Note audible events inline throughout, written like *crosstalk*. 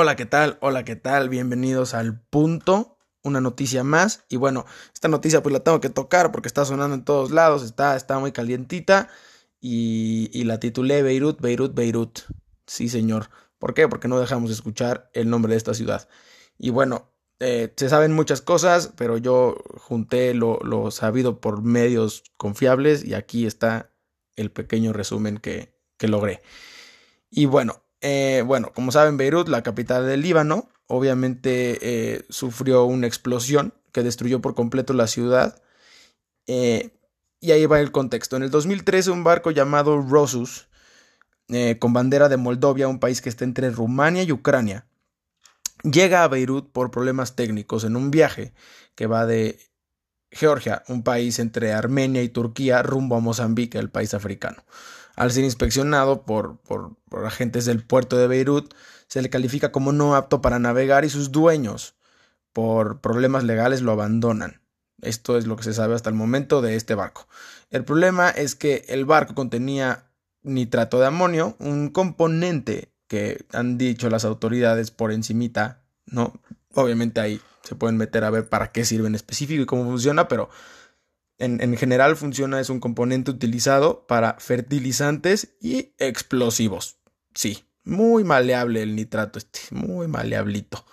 Hola, ¿qué tal? Hola, ¿qué tal? Bienvenidos al punto. Una noticia más. Y bueno, esta noticia pues la tengo que tocar porque está sonando en todos lados. Está, está muy calientita. Y, la titulé Beirut, Beirut, Beirut. Sí, señor. ¿Por qué? Porque no dejamos de escuchar el nombre de esta ciudad. Y bueno, eh, se saben muchas cosas, pero yo junté lo, sabido por medios confiables y aquí está el pequeño resumen que logré. Y bueno, eh, bueno, como saben, Beirut, la capital del Líbano, obviamente eh, sufrió una explosión que destruyó por completo la ciudad. Eh, y ahí va el contexto. En el 2013, un barco llamado Rosus, con bandera de Moldovia, un país que está entre Rumania y Ucrania, llega a Beirut por problemas técnicos en un viaje que va de Georgia, un país entre Armenia y Turquía, rumbo a Mozambique, el país africano. Al ser inspeccionado por, por, agentes del puerto de Beirut, se le califica como no apto para navegar y sus dueños, por problemas legales, lo abandonan. Esto es lo que se sabe hasta el momento de este barco. El problema es que el barco contenía nitrato de amonio, un componente que han dicho las autoridades por encimita, ¿no? Obviamente ahí se pueden meter a ver para qué sirve en específico y cómo funciona, pero en, en, general funciona, es un componente utilizado para fertilizantes y explosivos. Sí, muy maleable el nitrato, este, muy maleablito.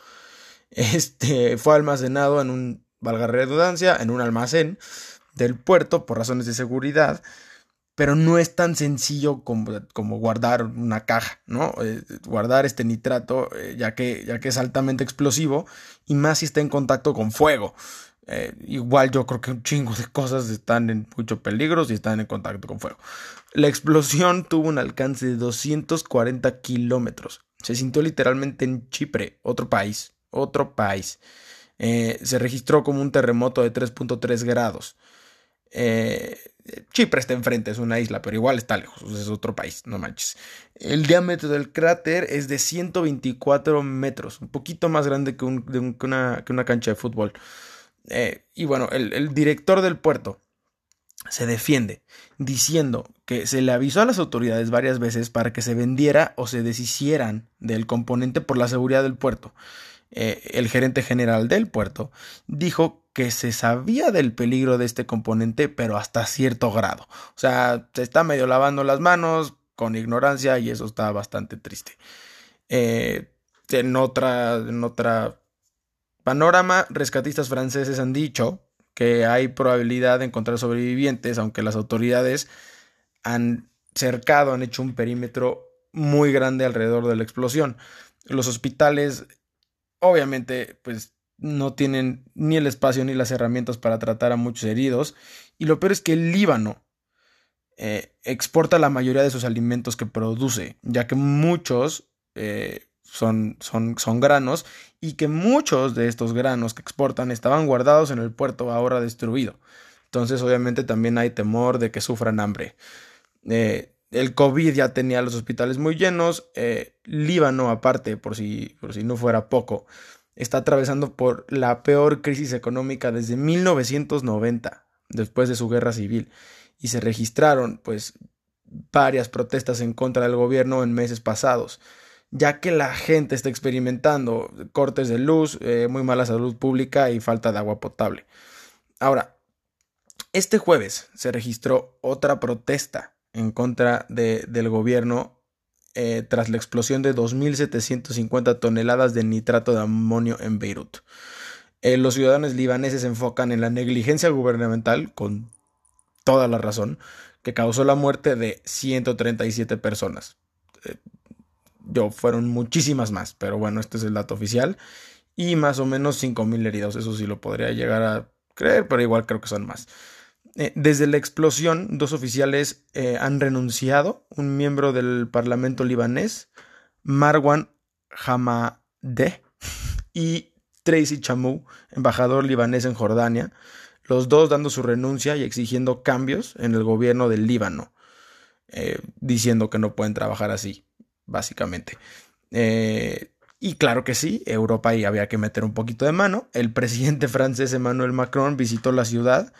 Este fue almacenado en un, valga redundancia, en un almacén del puerto por razones de seguridad, pero no es tan sencillo como, como guardar una caja, ¿no? Eh, guardar este nitrato, eh, ya, que, ya que es altamente explosivo y más si está en contacto con fuego. Eh, igual yo creo que un chingo de cosas están en mucho peligro si están en contacto con fuego. La explosión tuvo un alcance de 240 kilómetros. Se sintió literalmente en Chipre, otro país, otro país. Eh, se registró como un terremoto de 3.3 grados. Eh, Chipre está enfrente, es una isla, pero igual está lejos, es otro país, no manches. El diámetro del cráter es de 124 metros, un poquito más grande que, una cancha de fútbol. Eh, y bueno, el, director del puerto se defiende diciendo que se le avisó a las autoridades varias veces para que se vendiera o se deshicieran del componente por la seguridad del puerto. Eh, el gerente general del puerto dijo que se sabía del peligro de este componente, pero hasta cierto grado. O sea, se está medio lavando las manos con ignorancia y eso está bastante triste. Eh, en otra, en otra panorama, rescatistas franceses han dicho que hay probabilidad de encontrar sobrevivientes, aunque las autoridades han cercado, han hecho un perímetro muy grande alrededor de la explosión. Los hospitales, obviamente, pues no tienen ni el espacio ni las herramientas para tratar a muchos heridos. Y lo peor es que el Líbano eh, exporta la mayoría de sus alimentos que produce, ya que muchos eh, son, son, son granos y que muchos de estos granos que exportan estaban guardados en el puerto ahora destruido. Entonces obviamente también hay temor de que sufran hambre. Eh, el COVID ya tenía los hospitales muy llenos. Eh, Líbano, aparte, por si, por si no fuera poco, está atravesando por la peor crisis económica desde 1990, después de su guerra civil. Y se registraron, pues, varias protestas en contra del gobierno en meses pasados ya que la gente está experimentando cortes de luz, eh, muy mala salud pública y falta de agua potable. Ahora, este jueves se registró otra protesta en contra de, del gobierno eh, tras la explosión de 2.750 toneladas de nitrato de amonio en Beirut. Eh, los ciudadanos libaneses se enfocan en la negligencia gubernamental, con toda la razón, que causó la muerte de 137 personas. Yo fueron muchísimas más, pero bueno, este es el dato oficial. Y más o menos 5.000 heridos, eso sí lo podría llegar a creer, pero igual creo que son más. Eh, desde la explosión, dos oficiales eh, han renunciado. Un miembro del Parlamento libanés, Marwan Hamadeh, *laughs* y Tracy Chamou, embajador libanés en Jordania, los dos dando su renuncia y exigiendo cambios en el gobierno del Líbano, eh, diciendo que no pueden trabajar así básicamente. Eh, y claro que sí, Europa ahí había que meter un poquito de mano. El presidente *laughs* francés Emmanuel Macron visitó la ciudad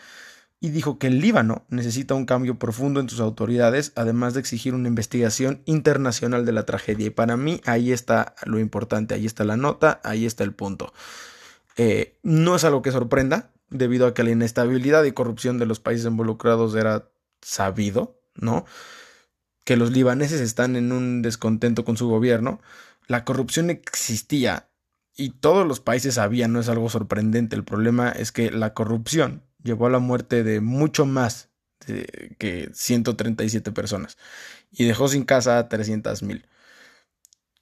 y dijo que el Líbano necesita un cambio profundo en sus autoridades, además de exigir una investigación internacional de la tragedia. Y para mí ahí está lo importante, ahí está la nota, ahí está el punto. Eh, no es algo que sorprenda, debido a que la inestabilidad y corrupción de los países involucrados era sabido, ¿no? Que los libaneses están en un descontento con su gobierno. La corrupción existía y todos los países sabían, no es algo sorprendente. El problema es que la corrupción llevó a la muerte de mucho más que 137 personas y dejó sin casa a 300 mil.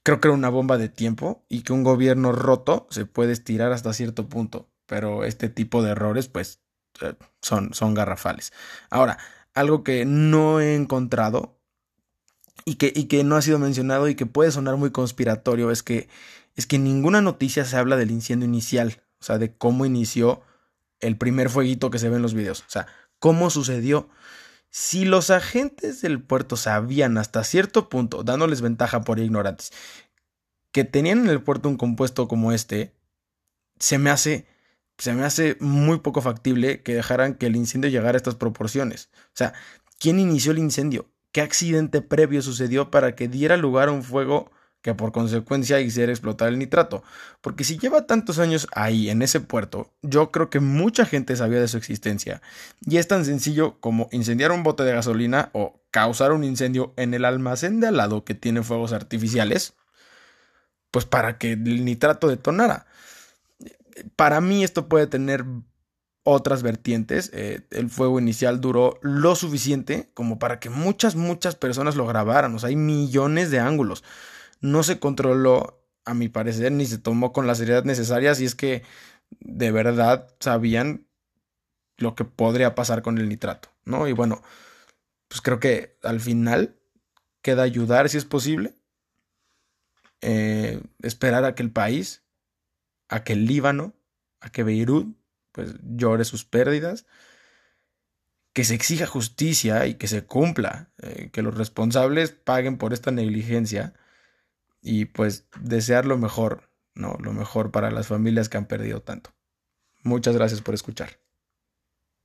Creo que era una bomba de tiempo y que un gobierno roto se puede estirar hasta cierto punto, pero este tipo de errores pues eh, son, son garrafales. Ahora, algo que no he encontrado y que, y que no ha sido mencionado y que puede sonar muy conspiratorio es que, es que en ninguna noticia se habla del incendio inicial, o sea, de cómo inició el primer fueguito que se ve en los videos. O sea, ¿cómo sucedió? Si los agentes del puerto sabían hasta cierto punto, dándoles ventaja por ignorantes, que tenían en el puerto un compuesto como este, se me hace, se me hace muy poco factible que dejaran que el incendio llegara a estas proporciones. O sea, ¿quién inició el incendio? ¿Qué accidente previo sucedió para que diera lugar a un fuego que por consecuencia hiciera explotar el nitrato. Porque si lleva tantos años ahí, en ese puerto, yo creo que mucha gente sabía de su existencia. Y es tan sencillo como incendiar un bote de gasolina o causar un incendio en el almacén de al lado que tiene fuegos artificiales, pues para que el nitrato detonara. Para mí esto puede tener otras vertientes. Eh, el fuego inicial duró lo suficiente como para que muchas, muchas personas lo grabaran. O sea, hay millones de ángulos no se controló, a mi parecer, ni se tomó con la seriedad necesaria si es que de verdad sabían lo que podría pasar con el nitrato, ¿no? Y bueno, pues creo que al final queda ayudar si es posible, eh, esperar a que el país, a que el Líbano, a que Beirut, pues llore sus pérdidas, que se exija justicia y que se cumpla, eh, que los responsables paguen por esta negligencia y pues desear lo mejor, ¿no? Lo mejor para las familias que han perdido tanto. Muchas gracias por escuchar.